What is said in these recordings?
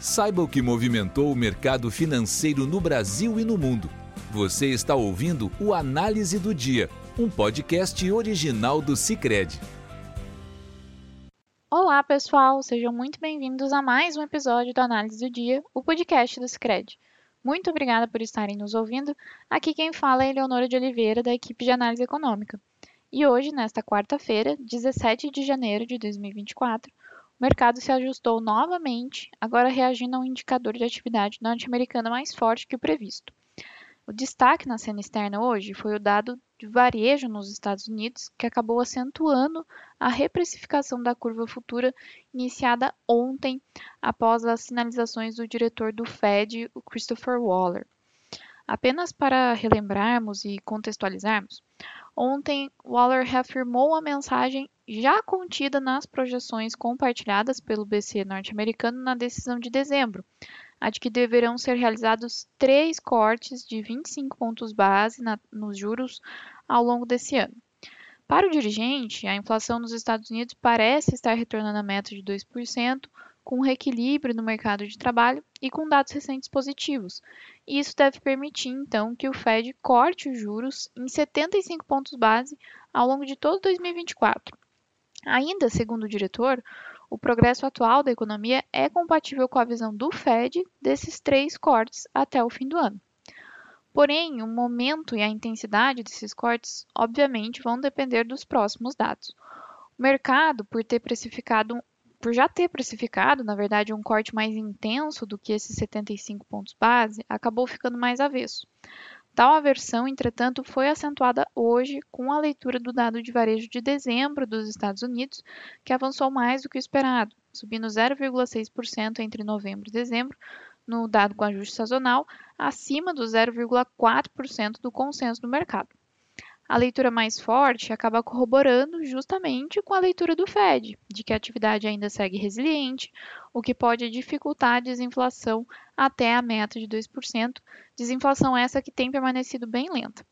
Saiba o que movimentou o mercado financeiro no Brasil e no mundo. Você está ouvindo o Análise do Dia, um podcast original do Cicred. Olá, pessoal, sejam muito bem-vindos a mais um episódio do Análise do Dia, o podcast do Cicred. Muito obrigada por estarem nos ouvindo. Aqui quem fala é Eleonora de Oliveira, da equipe de análise econômica. E hoje, nesta quarta-feira, 17 de janeiro de 2024, o mercado se ajustou novamente, agora reagindo a um indicador de atividade norte-americana mais forte que o previsto. O destaque na cena externa hoje foi o dado de varejo nos Estados Unidos, que acabou acentuando a reprecificação da curva futura iniciada ontem, após as sinalizações do diretor do Fed, o Christopher Waller. Apenas para relembrarmos e contextualizarmos, ontem Waller reafirmou a mensagem já contida nas projeções compartilhadas pelo BC norte-americano na decisão de dezembro, a de que deverão ser realizados três cortes de 25 pontos base na, nos juros ao longo desse ano. Para o dirigente, a inflação nos Estados Unidos parece estar retornando à meta de 2%, com reequilíbrio no mercado de trabalho e com dados recentes positivos. E isso deve permitir, então, que o Fed corte os juros em 75 pontos base ao longo de todo 2024. Ainda segundo o diretor, o progresso atual da economia é compatível com a visão do Fed desses três cortes até o fim do ano. Porém, o momento e a intensidade desses cortes, obviamente, vão depender dos próximos dados. O mercado, por ter precificado, por já ter precificado, na verdade, um corte mais intenso do que esses 75 pontos base, acabou ficando mais avesso. Tal aversão, entretanto, foi acentuada hoje com a leitura do dado de varejo de dezembro dos Estados Unidos, que avançou mais do que o esperado, subindo 0,6% entre novembro e dezembro, no dado com ajuste sazonal, acima do 0,4% do consenso do mercado. A leitura mais forte acaba corroborando justamente com a leitura do Fed, de que a atividade ainda segue resiliente, o que pode dificultar a desinflação até a meta de 2%, desinflação essa que tem permanecido bem lenta.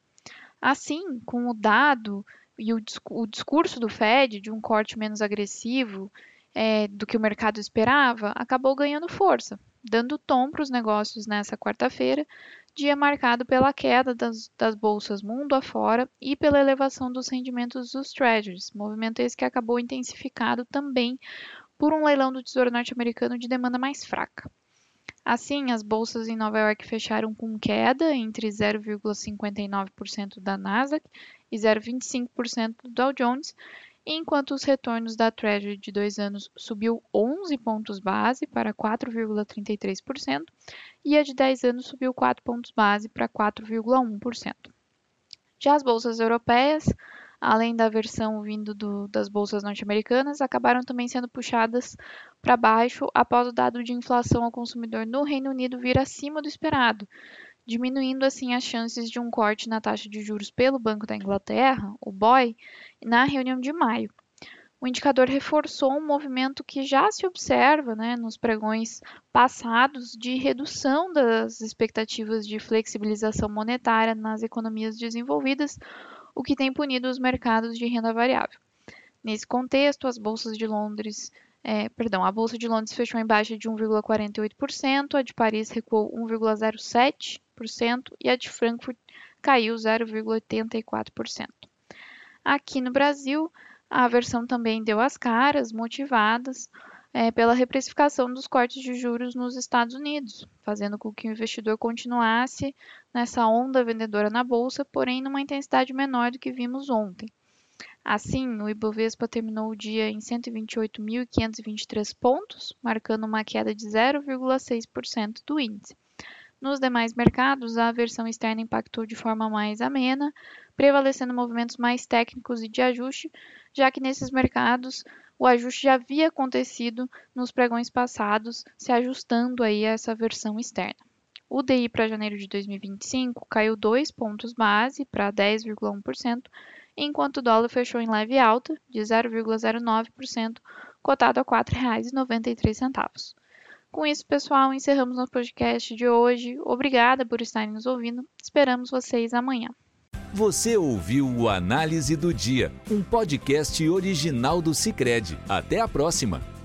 Assim, com o dado e o, discurso do Fed de um corte menos agressivo é, do que o mercado esperava, acabou ganhando força, dando tom para os negócios nessa quarta-feira, dia marcado pela queda das, das, bolsas mundo afora e pela elevação dos rendimentos dos treasuries, movimento esse que acabou intensificado também por um leilão do Tesouro norte-americano de demanda mais fraca. Assim, as bolsas em Nova York fecharam com queda entre 0,59% da Nasdaq e 0,25% do Dow Jones, enquanto os retornos da Treasury de dois anos subiu 11 pontos base para 4,33% e a de 10 anos subiu 4 pontos base para 4,1%. Já as bolsas europeias, além da versão vindo do, das bolsas norte-americanas, acabaram também sendo puxadas para baixo após o dado de inflação ao consumidor no Reino Unido vir acima do esperado, diminuindo assim as chances de um corte na taxa de juros pelo Banco da Inglaterra, o BOE, na reunião de maio. O indicador reforçou um movimento que já se observa né, nos pregões passados de redução das expectativas de flexibilização monetária nas economias desenvolvidas, o que tem punido os mercados de renda variável. Nesse contexto, as bolsas de Londres é, perdão, a Bolsa de Londres fechou em baixa de 1,48%, a de Paris recuou 1,07% e a de Frankfurt caiu 0,84%. Aqui no Brasil, a aversão também deu as caras, motivadas é, pela reprecificação dos cortes de juros nos Estados Unidos, fazendo com que o investidor continuasse nessa onda vendedora na bolsa, porém numa intensidade menor do que vimos ontem. Assim, o Ibovespa terminou o dia em 128.523 pontos, marcando uma queda de 0,6% do índice. Nos demais mercados, a aversão externa impactou de forma mais amena, prevalecendo movimentos mais técnicos e de ajuste, já que nesses mercados o ajuste já havia acontecido nos pregões passados, se ajustando aí a essa versão externa. O DI para janeiro de 2025 caiu 2 pontos base para 10,1%, enquanto o dólar fechou em leve alta de 0,09%, cotado a R$ 4,93. Com isso, pessoal, encerramos nosso podcast de hoje. Obrigada por estarem nos ouvindo. Esperamos vocês amanhã. Você ouviu o Análise do Dia, um podcast original do Cicred. Até a próxima!